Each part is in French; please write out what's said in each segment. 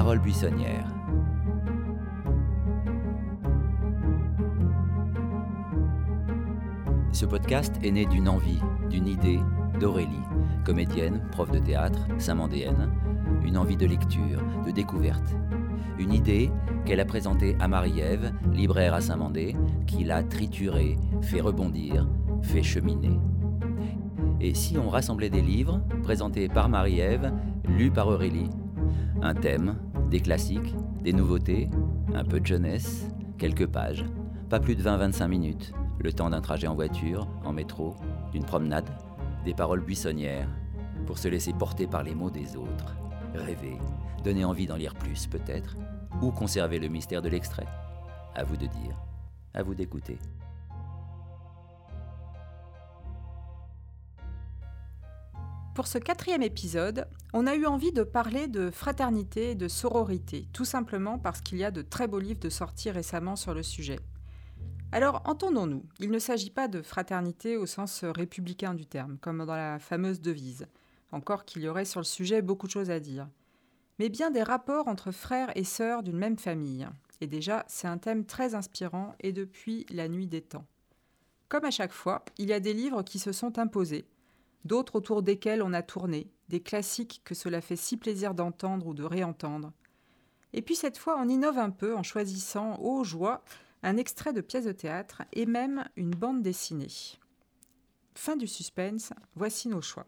paroles buissonnières. Ce podcast est né d'une envie, d'une idée d'Aurélie, comédienne, prof de théâtre, saint-mandéenne, une envie de lecture, de découverte. Une idée qu'elle a présentée à Marie-Ève, libraire à Saint-Mandé, qui l'a triturée, fait rebondir, fait cheminer. Et si on rassemblait des livres, présentés par Marie-Ève, lus par Aurélie? Un thème, des classiques, des nouveautés, un peu de jeunesse, quelques pages, pas plus de 20-25 minutes, le temps d'un trajet en voiture, en métro, d'une promenade, des paroles buissonnières, pour se laisser porter par les mots des autres, rêver, donner envie d'en lire plus peut-être, ou conserver le mystère de l'extrait. À vous de dire, à vous d'écouter. Pour ce quatrième épisode, on a eu envie de parler de fraternité et de sororité, tout simplement parce qu'il y a de très beaux livres de sortie récemment sur le sujet. Alors, entendons-nous, il ne s'agit pas de fraternité au sens républicain du terme, comme dans la fameuse devise, encore qu'il y aurait sur le sujet beaucoup de choses à dire, mais bien des rapports entre frères et sœurs d'une même famille. Et déjà, c'est un thème très inspirant et depuis la nuit des temps. Comme à chaque fois, il y a des livres qui se sont imposés, d'autres autour desquels on a tourné, des classiques que cela fait si plaisir d'entendre ou de réentendre. Et puis cette fois, on innove un peu en choisissant, ô joie, un extrait de pièce de théâtre et même une bande dessinée. Fin du suspense, voici nos choix.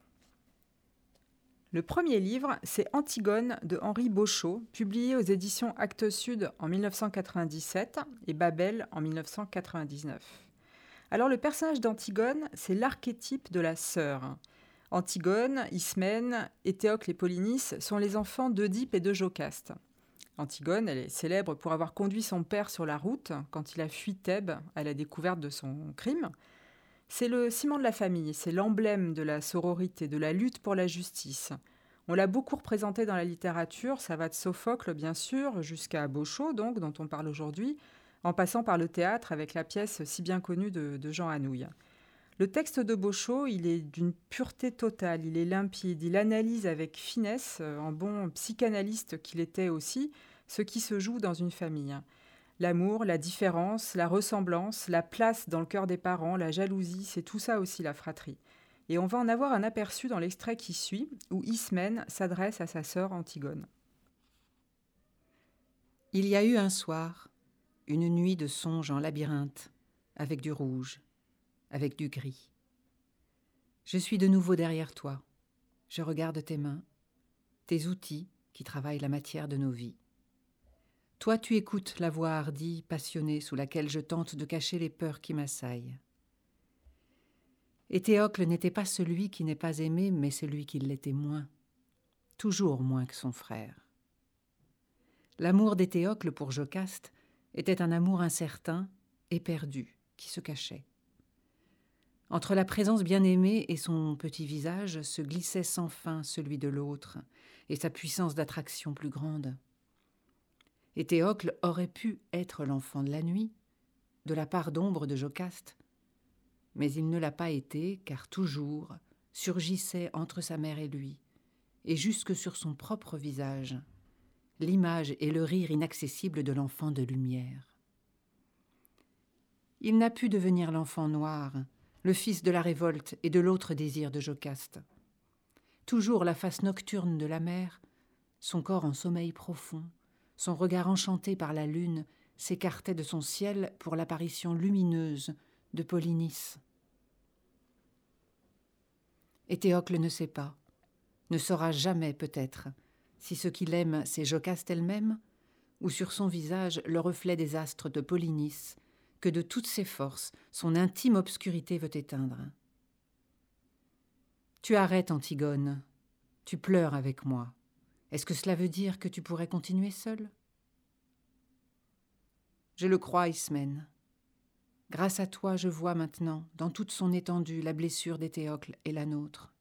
Le premier livre, c'est Antigone de Henri Beauchot, publié aux éditions Actes Sud en 1997 et Babel en 1999. Alors le personnage d'Antigone, c'est l'archétype de la sœur. Antigone, Ismène, Éthéocle et Polynice sont les enfants d'Oedipe et de Jocaste. Antigone, elle est célèbre pour avoir conduit son père sur la route quand il a fui Thèbes à la découverte de son crime. C'est le ciment de la famille, c'est l'emblème de la sororité, de la lutte pour la justice. On l'a beaucoup représenté dans la littérature, ça va de Sophocle bien sûr, jusqu'à Beauchot donc, dont on parle aujourd'hui, en passant par le théâtre avec la pièce si bien connue de, Jean Anouilh. Le texte de Beauchot, il est d'une pureté totale, il est limpide, il analyse avec finesse, euh, en bon psychanalyste qu'il était aussi, ce qui se joue dans une famille. L'amour, la différence, la ressemblance, la place dans le cœur des parents, la jalousie, c'est tout ça aussi la fratrie. Et on va en avoir un aperçu dans l'extrait qui suit, où Ismène s'adresse à sa sœur Antigone. Il y a eu un soir, une nuit de songe en labyrinthe, avec du rouge, avec du gris. Je suis de nouveau derrière toi. Je regarde tes mains, tes outils qui travaillent la matière de nos vies. Toi, tu écoutes la voix hardie, passionnée, sous laquelle je tente de cacher les peurs qui m'assaillent. Et Théocle n'était pas celui qui n'est pas aimé, mais celui qui l'était moins, toujours moins que son frère. L'amour d'Éthéocle pour Jocaste était un amour incertain et perdu, qui se cachait. Entre la présence bien-aimée et son petit visage se glissait sans fin celui de l'autre, et sa puissance d'attraction plus grande. Et Théocle aurait pu être l'enfant de la nuit, de la part d'ombre de Jocaste, mais il ne l'a pas été, car toujours surgissait entre sa mère et lui, et jusque sur son propre visage, l'image et le rire inaccessible de l'enfant de lumière. Il n'a pu devenir l'enfant noir, le fils de la révolte et de l'autre désir de Jocaste. Toujours la face nocturne de la mer, son corps en sommeil profond, son regard enchanté par la lune s'écartait de son ciel pour l'apparition lumineuse de Polynice. Et Théocle ne sait pas, ne saura jamais peut-être, si ce qu'il aime c'est Jocaste elle-même, ou sur son visage le reflet des astres de Polynice, que de toutes ses forces son intime obscurité veut éteindre. Tu arrêtes, Antigone, tu pleures avec moi. Est-ce que cela veut dire que tu pourrais continuer seul Je le crois, Ismène. Grâce à toi, je vois maintenant, dans toute son étendue, la blessure d'Éthéocle et la nôtre.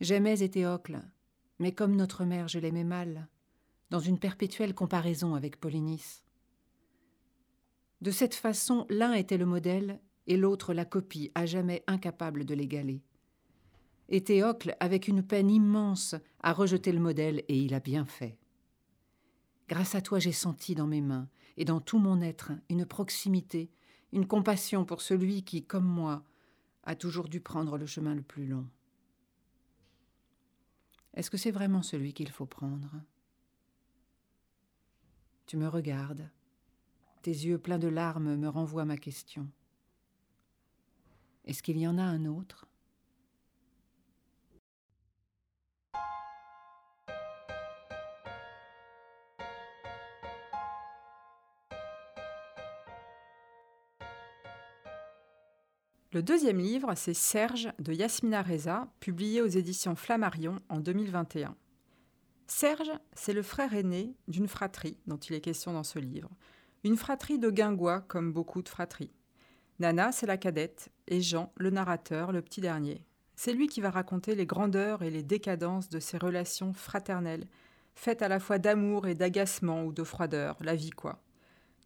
J'aimais Éthéocle, mais comme notre mère, je l'aimais mal, dans une perpétuelle comparaison avec Polynice. De cette façon, l'un était le modèle et l'autre la copie, à jamais incapable de l'égaler. Et Théocle, avec une peine immense, a rejeté le modèle et il a bien fait. Grâce à toi, j'ai senti dans mes mains et dans tout mon être une proximité, une compassion pour celui qui, comme moi, a toujours dû prendre le chemin le plus long. Est-ce que c'est vraiment celui qu'il faut prendre? Tu me regardes. Tes yeux pleins de larmes me renvoient ma question. Est-ce qu'il y en a un autre? Le deuxième livre, c'est Serge de Yasmina Reza, publié aux éditions Flammarion en 2021. Serge, c'est le frère aîné d'une fratrie dont il est question dans ce livre. Une fratrie de guingois, comme beaucoup de fratries. Nana, c'est la cadette, et Jean, le narrateur, le petit dernier. C'est lui qui va raconter les grandeurs et les décadences de ces relations fraternelles, faites à la fois d'amour et d'agacement ou de froideur, la vie quoi.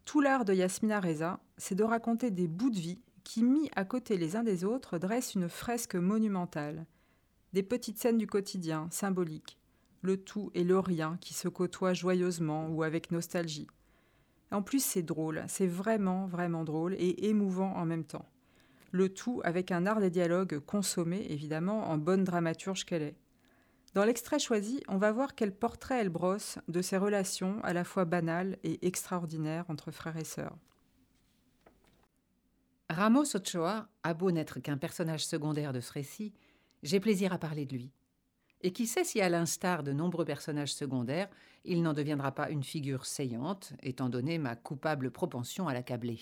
Tout l'art de Yasmina Reza, c'est de raconter des bouts de vie qui, mis à côté les uns des autres, dressent une fresque monumentale. Des petites scènes du quotidien, symboliques, le tout et le rien qui se côtoient joyeusement ou avec nostalgie. En plus, c'est drôle, c'est vraiment, vraiment drôle et émouvant en même temps. Le tout avec un art des dialogues consommé, évidemment, en bonne dramaturge qu'elle est. Dans l'extrait choisi, on va voir quel portrait elle brosse de ces relations à la fois banales et extraordinaires entre frères et sœurs. Ramos Ochoa a beau n'être qu'un personnage secondaire de ce j'ai plaisir à parler de lui. Et qui sait si, à l'instar de nombreux personnages secondaires, il n'en deviendra pas une figure saillante, étant donné ma coupable propension à l'accabler.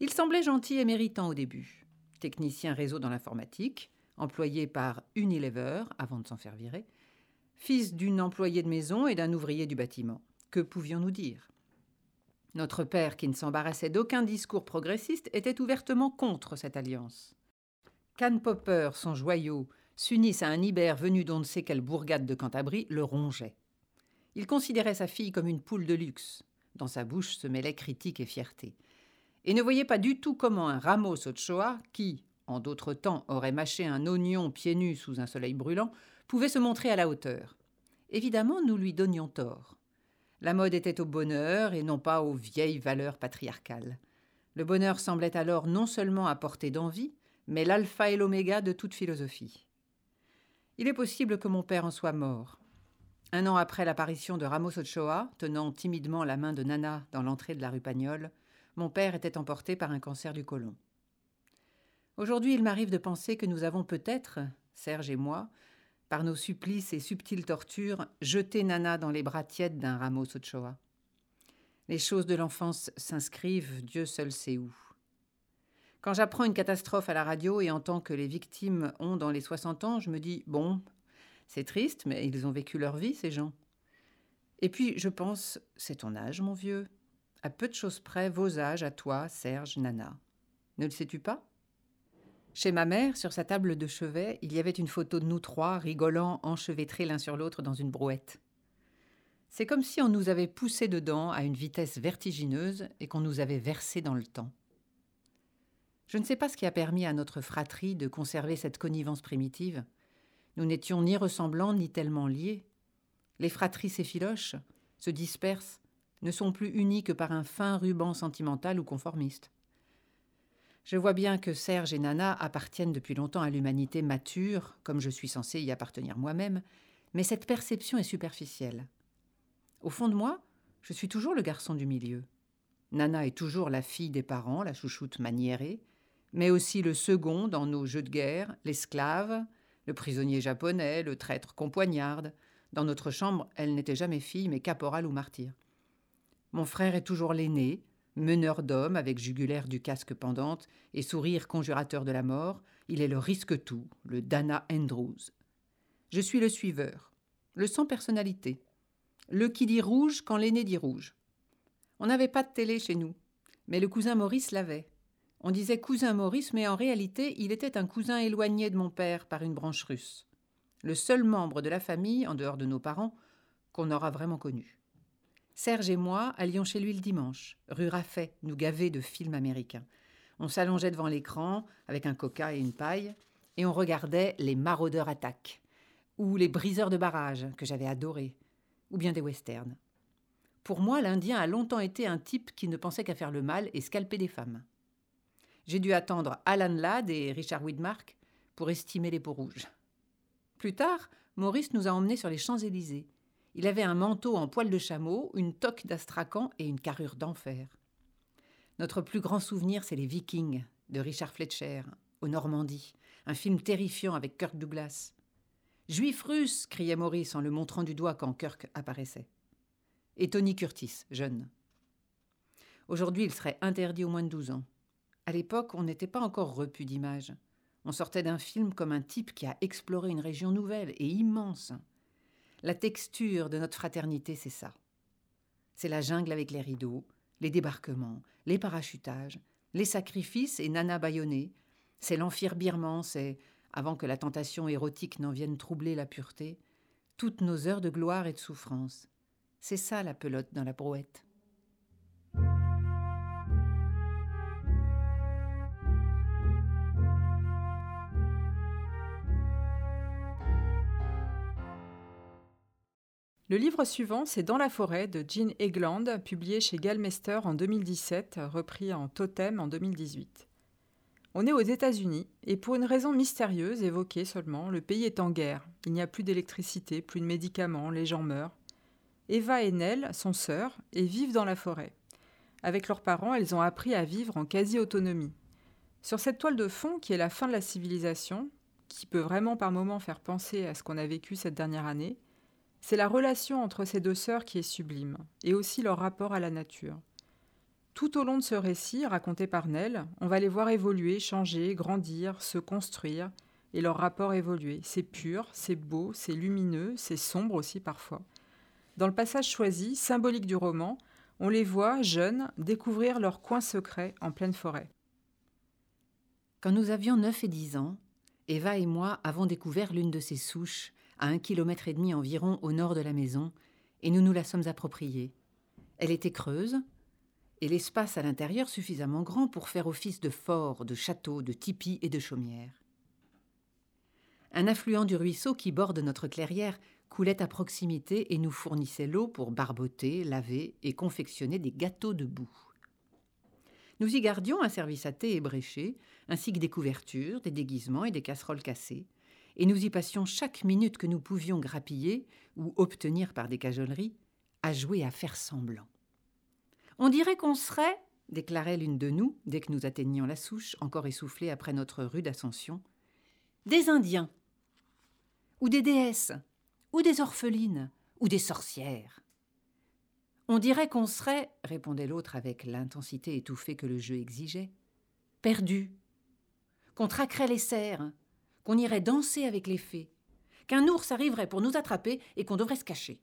Il semblait gentil et méritant au début. Technicien réseau dans l'informatique, employé par Unilever avant de s'en faire virer, fils d'une employée de maison et d'un ouvrier du bâtiment. Que pouvions-nous dire? Notre père, qui ne s'embarrassait d'aucun discours progressiste, était ouvertement contre cette alliance. Can Popper, son joyau, s'unissent à un Ibère venu d'on ne sait quelle bourgade de Cantabrie, le rongeait. Il considérait sa fille comme une poule de luxe. Dans sa bouche se mêlaient critique et fierté. Et ne voyait pas du tout comment un Ramos Ochoa, qui, en d'autres temps, aurait mâché un oignon pieds nus sous un soleil brûlant, pouvait se montrer à la hauteur. Évidemment, nous lui donnions tort. La mode était au bonheur et non pas aux vieilles valeurs patriarcales. Le bonheur semblait alors non seulement à portée d'envie, mais l'alpha et l'oméga de toute philosophie. Il est possible que mon père en soit mort. Un an après l'apparition de Ramos Ochoa, tenant timidement la main de Nana dans l'entrée de la rue Pagnol, mon père était emporté par un cancer du côlon. Aujourd'hui, il m'arrive de penser que nous avons peut-être, Serge et moi, par nos supplices et subtiles tortures, jeter Nana dans les bras tièdes d'un Ramos Ochoa. Les choses de l'enfance s'inscrivent, Dieu seul sait où. Quand j'apprends une catastrophe à la radio et entends que les victimes ont dans les 60 ans, je me dis bon, c'est triste, mais ils ont vécu leur vie, ces gens. Et puis je pense, c'est ton âge, mon vieux. À peu de choses près, vos âges, à toi, Serge, Nana. Ne le sais-tu pas? Chez ma mère, sur sa table de chevet, il y avait une photo de nous trois, rigolant, enchevêtrés l'un sur l'autre dans une brouette. C'est comme si on nous avait poussés dedans à une vitesse vertigineuse et qu'on nous avait versés dans le temps. Je ne sais pas ce qui a permis à notre fratrie de conserver cette connivence primitive. Nous n'étions ni ressemblants ni tellement liés. Les fratries s'effilochent, se dispersent, ne sont plus unies que par un fin ruban sentimental ou conformiste. Je vois bien que Serge et Nana appartiennent depuis longtemps à l'humanité mature, comme je suis censée y appartenir moi-même, mais cette perception est superficielle. Au fond de moi, je suis toujours le garçon du milieu. Nana est toujours la fille des parents, la chouchoute maniérée, mais aussi le second dans nos jeux de guerre, l'esclave, le prisonnier japonais, le traître qu'on poignarde. Dans notre chambre, elle n'était jamais fille, mais caporal ou martyr. Mon frère est toujours l'aîné, meneur d'hommes avec jugulaire du casque pendante et sourire conjurateur de la mort, il est le risque-tout, le Dana Andrews. Je suis le suiveur, le sans personnalité, le qui dit rouge quand l'aîné dit rouge. On n'avait pas de télé chez nous, mais le cousin Maurice l'avait. On disait cousin Maurice, mais en réalité, il était un cousin éloigné de mon père par une branche russe. Le seul membre de la famille, en dehors de nos parents, qu'on aura vraiment connu. Serge et moi allions chez lui le dimanche, rue Raffet, nous gaver de films américains. On s'allongeait devant l'écran avec un coca et une paille, et on regardait Les Maraudeurs attaquent, ou Les Briseurs de barrage, que j'avais adoré, ou bien des westerns. Pour moi, l'Indien a longtemps été un type qui ne pensait qu'à faire le mal et scalper des femmes. J'ai dû attendre Alan Ladd et Richard Widmark pour estimer les peaux rouges. Plus tard, Maurice nous a emmenés sur les Champs-Élysées. Il avait un manteau en poil de chameau, une toque d'astracan et une carrure d'enfer. Notre plus grand souvenir, c'est Les Vikings de Richard Fletcher, au Normandie, un film terrifiant avec Kirk Douglas. Juif russe criait Maurice en le montrant du doigt quand Kirk apparaissait. Et Tony Curtis, jeune. Aujourd'hui, il serait interdit au moins de 12 ans. À l'époque, on n'était pas encore repu d'images. On sortait d'un film comme un type qui a exploré une région nouvelle et immense. La texture de notre fraternité, c'est ça. C'est la jungle avec les rideaux, les débarquements, les parachutages, les sacrifices et Nana bâillonnée. C'est l'enfir birman, c'est, avant que la tentation érotique n'en vienne troubler la pureté, toutes nos heures de gloire et de souffrance. C'est ça la pelote dans la brouette. Le livre suivant, c'est Dans la forêt de Jean Egland, publié chez Gallmeister en 2017, repris en Totem en 2018. On est aux États-Unis, et pour une raison mystérieuse évoquée seulement, le pays est en guerre. Il n'y a plus d'électricité, plus de médicaments, les gens meurent. Eva et Nell sont sœurs et vivent dans la forêt. Avec leurs parents, elles ont appris à vivre en quasi-autonomie. Sur cette toile de fond, qui est la fin de la civilisation, qui peut vraiment par moments faire penser à ce qu'on a vécu cette dernière année, c'est la relation entre ces deux sœurs qui est sublime, et aussi leur rapport à la nature. Tout au long de ce récit, raconté par Nell, on va les voir évoluer, changer, grandir, se construire, et leur rapport évoluer. C'est pur, c'est beau, c'est lumineux, c'est sombre aussi parfois. Dans le passage choisi, symbolique du roman, on les voit, jeunes, découvrir leur coin secret en pleine forêt. Quand nous avions 9 et 10 ans, Eva et moi avons découvert l'une de ces souches à un kilomètre et demi environ au nord de la maison, et nous nous la sommes appropriée. Elle était creuse, et l'espace à l'intérieur suffisamment grand pour faire office de fort, de château, de tipi et de chaumière. Un affluent du ruisseau qui borde notre clairière coulait à proximité et nous fournissait l'eau pour barboter, laver et confectionner des gâteaux de boue. Nous y gardions un service à thé ébréché, ainsi que des couvertures, des déguisements et des casseroles cassées, et nous y passions chaque minute que nous pouvions grappiller ou obtenir par des cajoleries à jouer à faire semblant. On dirait qu'on serait, déclarait l'une de nous, dès que nous atteignions la souche, encore essoufflée après notre rude ascension, des Indiens, ou des déesses, ou des orphelines, ou des sorcières. On dirait qu'on serait, répondait l'autre avec l'intensité étouffée que le jeu exigeait, perdu, qu'on traquerait les cerfs, qu'on irait danser avec les fées, qu'un ours arriverait pour nous attraper et qu'on devrait se cacher.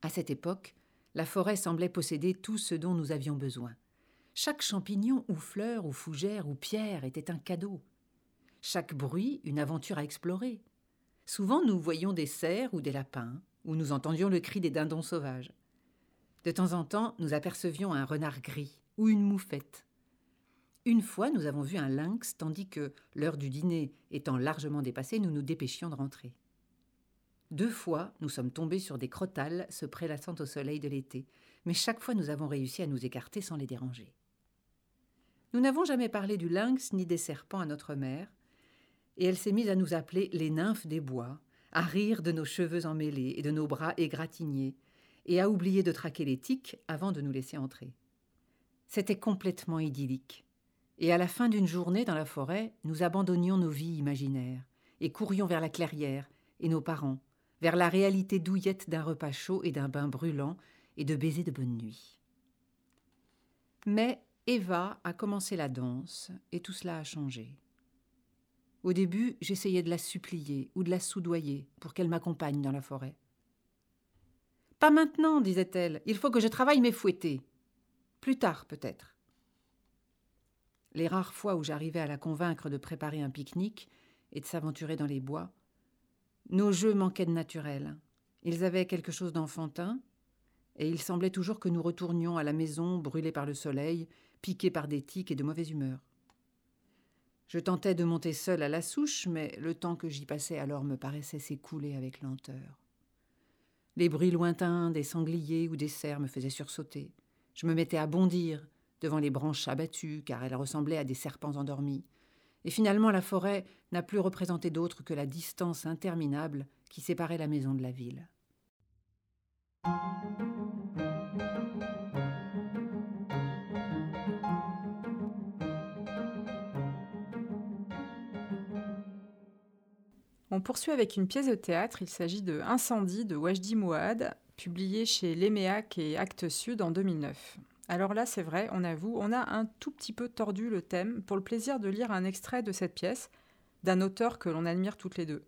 À cette époque, la forêt semblait posséder tout ce dont nous avions besoin. Chaque champignon ou fleur ou fougère ou pierre était un cadeau. Chaque bruit, une aventure à explorer. Souvent, nous voyions des cerfs ou des lapins, ou nous entendions le cri des dindons sauvages. De temps en temps, nous apercevions un renard gris ou une moufette. Une fois, nous avons vu un lynx, tandis que, l'heure du dîner étant largement dépassée, nous nous dépêchions de rentrer. Deux fois, nous sommes tombés sur des crotales se prélassant au soleil de l'été, mais chaque fois nous avons réussi à nous écarter sans les déranger. Nous n'avons jamais parlé du lynx ni des serpents à notre mère, et elle s'est mise à nous appeler les nymphes des bois, à rire de nos cheveux emmêlés et de nos bras égratignés, et à oublier de traquer les tiques avant de nous laisser entrer. C'était complètement idyllique et à la fin d'une journée dans la forêt, nous abandonnions nos vies imaginaires et courions vers la clairière et nos parents, vers la réalité douillette d'un repas chaud et d'un bain brûlant et de baisers de bonne nuit. Mais Eva a commencé la danse et tout cela a changé. Au début, j'essayais de la supplier ou de la soudoyer pour qu'elle m'accompagne dans la forêt. Pas maintenant, disait-elle, il faut que je travaille mes fouettés. Plus tard, peut-être les rares fois où j'arrivais à la convaincre de préparer un pique-nique et de s'aventurer dans les bois, nos jeux manquaient de naturel. Ils avaient quelque chose d'enfantin, et il semblait toujours que nous retournions à la maison brûlés par le soleil, piqués par des tiques et de mauvaise humeur. Je tentais de monter seul à la souche, mais le temps que j'y passais alors me paraissait s'écouler avec lenteur. Les bruits lointains des sangliers ou des cerfs me faisaient sursauter. Je me mettais à bondir devant les branches abattues, car elles ressemblaient à des serpents endormis. Et finalement, la forêt n'a plus représenté d'autre que la distance interminable qui séparait la maison de la ville. On poursuit avec une pièce de théâtre. Il s'agit de Incendie de Wajdi Mouad, publié chez Léméac et Actes Sud en 2009. Alors là, c'est vrai, on avoue, on a un tout petit peu tordu le thème pour le plaisir de lire un extrait de cette pièce d'un auteur que l'on admire toutes les deux.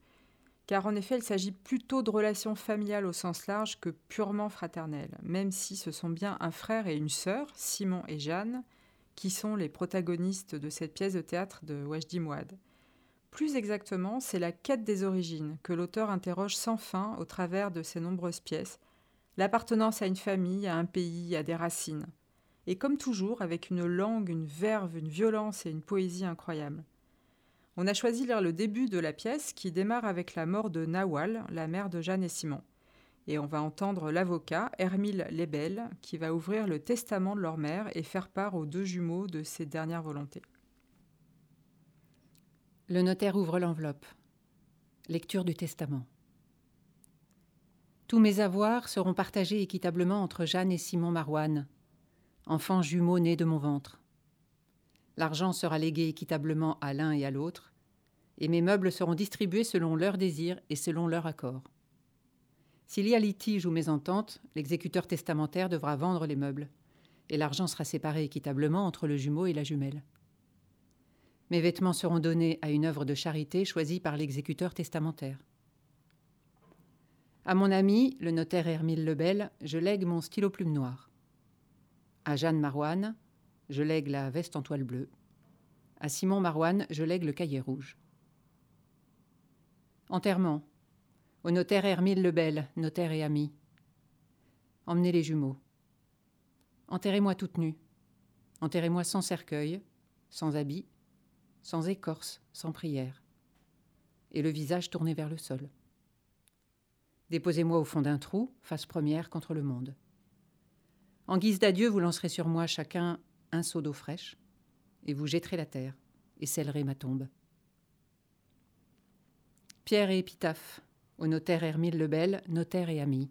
Car en effet, il s'agit plutôt de relations familiales au sens large que purement fraternelles, même si ce sont bien un frère et une sœur, Simon et Jeanne, qui sont les protagonistes de cette pièce de théâtre de Wajdi Mouad. Plus exactement, c'est la quête des origines que l'auteur interroge sans fin au travers de ses nombreuses pièces, l'appartenance à une famille, à un pays, à des racines. Et comme toujours, avec une langue, une verve, une violence et une poésie incroyables. On a choisi lire le début de la pièce qui démarre avec la mort de Nawal, la mère de Jeanne et Simon. Et on va entendre l'avocat, Hermile Lebel, qui va ouvrir le testament de leur mère et faire part aux deux jumeaux de ses dernières volontés. Le notaire ouvre l'enveloppe. Lecture du testament. Tous mes avoirs seront partagés équitablement entre Jeanne et Simon Marouane, enfants jumeaux nés de mon ventre. L'argent sera légué équitablement à l'un et à l'autre, et mes meubles seront distribués selon leurs désirs et selon leur accord. S'il y a litige ou mésentente, l'exécuteur testamentaire devra vendre les meubles, et l'argent sera séparé équitablement entre le jumeau et la jumelle. Mes vêtements seront donnés à une œuvre de charité choisie par l'exécuteur testamentaire. À mon ami, le notaire Hermile Lebel, je lègue mon stylo plume noir. À Jeanne Marouane, je lègue la veste en toile bleue. À Simon Marouane, je lègue le cahier rouge. Enterrement. Au notaire Hermile Lebel, notaire et ami. Emmenez les jumeaux. Enterrez-moi toute nue. Enterrez-moi sans cercueil, sans habit, sans écorce, sans prière, et le visage tourné vers le sol. Déposez-moi au fond d'un trou, face première contre le monde. En guise d'adieu, vous lancerez sur moi chacun un seau d'eau fraîche, et vous jetterez la terre, et scellerez ma tombe. Pierre et épitaphe, au notaire Hermile Lebel, notaire et ami.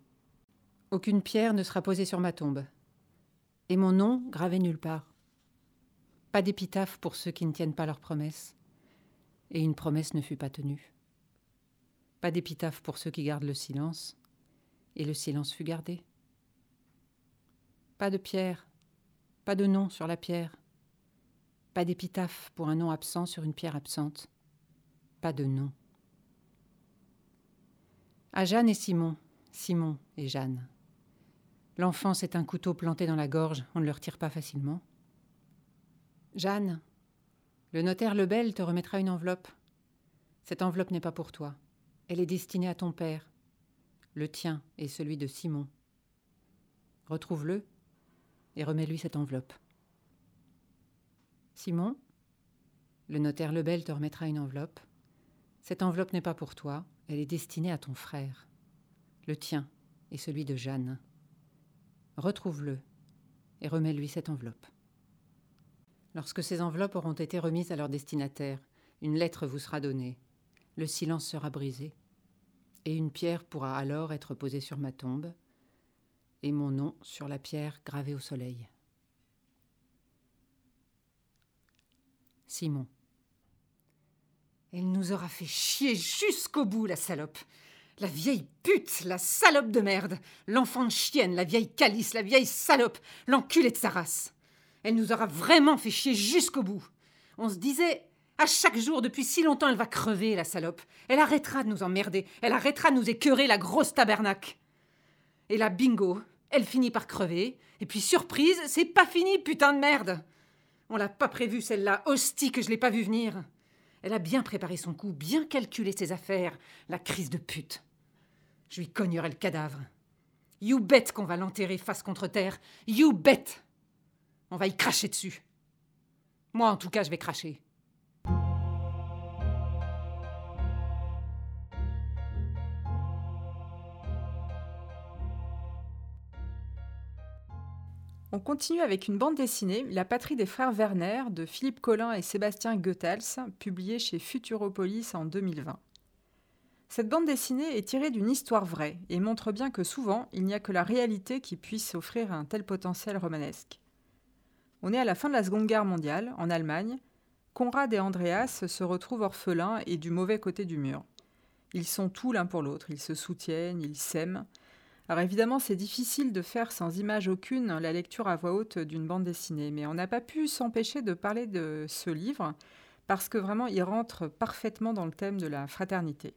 Aucune pierre ne sera posée sur ma tombe, et mon nom gravé nulle part. Pas d'épitaphe pour ceux qui ne tiennent pas leurs promesses. Et une promesse ne fut pas tenue. Pas d'épitaphe pour ceux qui gardent le silence. Et le silence fut gardé. Pas de pierre, pas de nom sur la pierre. Pas d'épitaphe pour un nom absent sur une pierre absente. Pas de nom. À Jeanne et Simon, Simon et Jeanne. L'enfant, c'est un couteau planté dans la gorge, on ne le retire pas facilement. Jeanne, le notaire Lebel te remettra une enveloppe. Cette enveloppe n'est pas pour toi. Elle est destinée à ton père, le tien et celui de Simon. Retrouve-le et remets-lui cette enveloppe. Simon, le notaire Lebel te remettra une enveloppe. Cette enveloppe n'est pas pour toi, elle est destinée à ton frère, le tien et celui de Jeanne. Retrouve-le et remets-lui cette enveloppe. Lorsque ces enveloppes auront été remises à leur destinataire, une lettre vous sera donnée, le silence sera brisé, et une pierre pourra alors être posée sur ma tombe, et mon nom sur la pierre gravée au soleil. Simon. Elle nous aura fait chier jusqu'au bout, la salope. La vieille pute, la salope de merde, l'enfant de chienne, la vieille calice, la vieille salope, l'enculé de sa race. Elle nous aura vraiment fait chier jusqu'au bout. On se disait, à chaque jour, depuis si longtemps, elle va crever, la salope. Elle arrêtera de nous emmerder. Elle arrêtera de nous écœurer, la grosse tabernacle. Et là, bingo, elle finit par crever. Et puis, surprise, c'est pas fini, putain de merde. On l'a pas prévu, celle-là. Hostie que je l'ai pas vu venir. Elle a bien préparé son coup, bien calculé ses affaires. La crise de pute. Je lui cognerai le cadavre. You bet qu'on va l'enterrer face contre terre. You bet! On va y cracher dessus. Moi, en tout cas, je vais cracher. On continue avec une bande dessinée, La patrie des frères Werner, de Philippe Collin et Sébastien Goethals, publiée chez Futuropolis en 2020. Cette bande dessinée est tirée d'une histoire vraie et montre bien que souvent, il n'y a que la réalité qui puisse offrir un tel potentiel romanesque. On est à la fin de la Seconde Guerre mondiale, en Allemagne. Conrad et Andreas se retrouvent orphelins et du mauvais côté du mur. Ils sont tout l'un pour l'autre, ils se soutiennent, ils s'aiment, alors évidemment, c'est difficile de faire sans image aucune la lecture à voix haute d'une bande dessinée, mais on n'a pas pu s'empêcher de parler de ce livre parce que vraiment il rentre parfaitement dans le thème de la fraternité.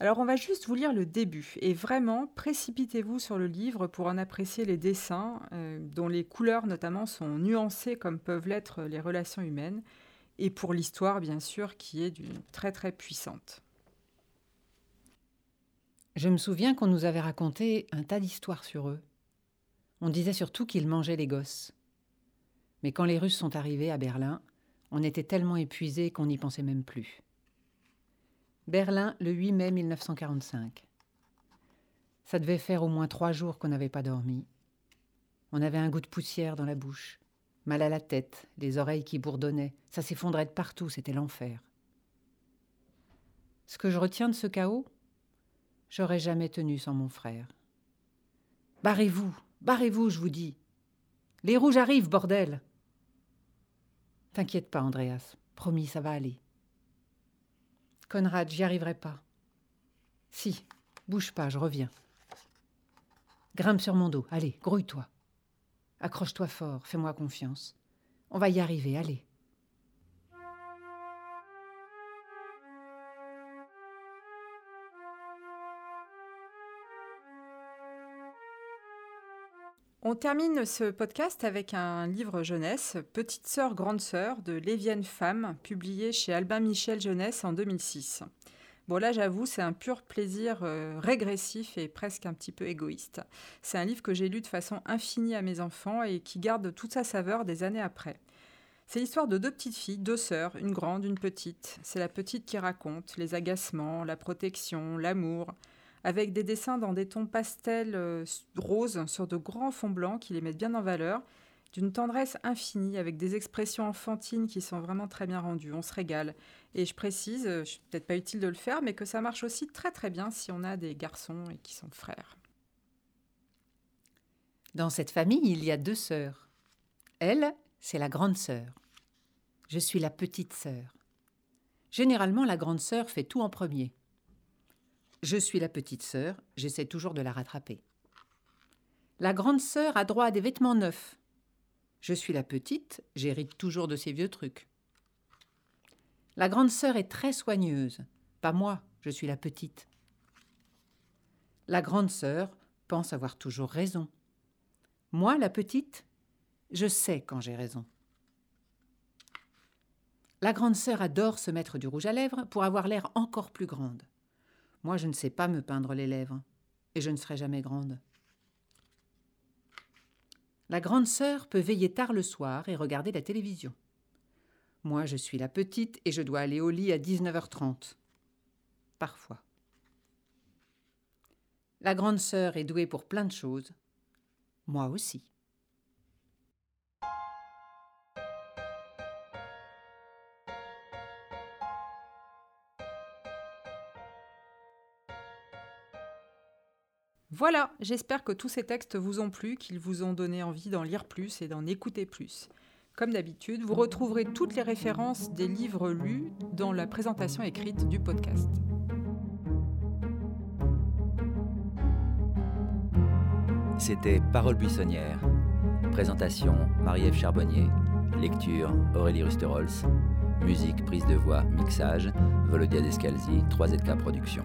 Alors on va juste vous lire le début et vraiment précipitez-vous sur le livre pour en apprécier les dessins euh, dont les couleurs notamment sont nuancées comme peuvent l'être les relations humaines et pour l'histoire bien sûr qui est d'une très très puissante. Je me souviens qu'on nous avait raconté un tas d'histoires sur eux. On disait surtout qu'ils mangeaient les gosses. Mais quand les Russes sont arrivés à Berlin, on était tellement épuisés qu'on n'y pensait même plus. Berlin, le 8 mai 1945. Ça devait faire au moins trois jours qu'on n'avait pas dormi. On avait un goût de poussière dans la bouche, mal à la tête, les oreilles qui bourdonnaient, ça s'effondrait de partout, c'était l'enfer. Ce que je retiens de ce chaos, J'aurais jamais tenu sans mon frère. Barrez-vous, barrez-vous, je vous dis. Les rouges arrivent, bordel. T'inquiète pas, Andreas. Promis, ça va aller. Conrad, j'y arriverai pas. Si, bouge pas, je reviens. Grimpe sur mon dos, allez, grouille-toi. Accroche-toi fort, fais-moi confiance. On va y arriver, allez. On termine ce podcast avec un livre jeunesse, Petite sœur, grande sœur, de Lévienne Femme, publié chez Albin Michel Jeunesse en 2006. Bon là j'avoue c'est un pur plaisir euh, régressif et presque un petit peu égoïste. C'est un livre que j'ai lu de façon infinie à mes enfants et qui garde toute sa saveur des années après. C'est l'histoire de deux petites filles, deux sœurs, une grande, une petite. C'est la petite qui raconte les agacements, la protection, l'amour, avec des dessins dans des tons pastels euh, roses sur de grands fonds blancs qui les mettent bien en valeur, d'une tendresse infinie, avec des expressions enfantines qui sont vraiment très bien rendues. On se régale. Et je précise, je suis peut-être pas utile de le faire, mais que ça marche aussi très très bien si on a des garçons et qui sont frères. Dans cette famille, il y a deux sœurs. Elle, c'est la grande sœur. Je suis la petite sœur. Généralement, la grande sœur fait tout en premier. Je suis la petite sœur, j'essaie toujours de la rattraper. La grande sœur a droit à des vêtements neufs. Je suis la petite, j'hérite toujours de ses vieux trucs. La grande sœur est très soigneuse. Pas moi, je suis la petite. La grande sœur pense avoir toujours raison. Moi, la petite, je sais quand j'ai raison. La grande sœur adore se mettre du rouge à lèvres pour avoir l'air encore plus grande. Moi, je ne sais pas me peindre les lèvres, et je ne serai jamais grande. La grande sœur peut veiller tard le soir et regarder la télévision. Moi, je suis la petite et je dois aller au lit à 19h30. Parfois. La grande sœur est douée pour plein de choses. Moi aussi. Voilà, j'espère que tous ces textes vous ont plu, qu'ils vous ont donné envie d'en lire plus et d'en écouter plus. Comme d'habitude, vous retrouverez toutes les références des livres lus dans la présentation écrite du podcast. C'était Parole buissonnière. Présentation Marie-Ève Charbonnier. Lecture Aurélie Rusterholz. Musique, prise de voix, mixage Volodia Descalzi, 3ZK Productions.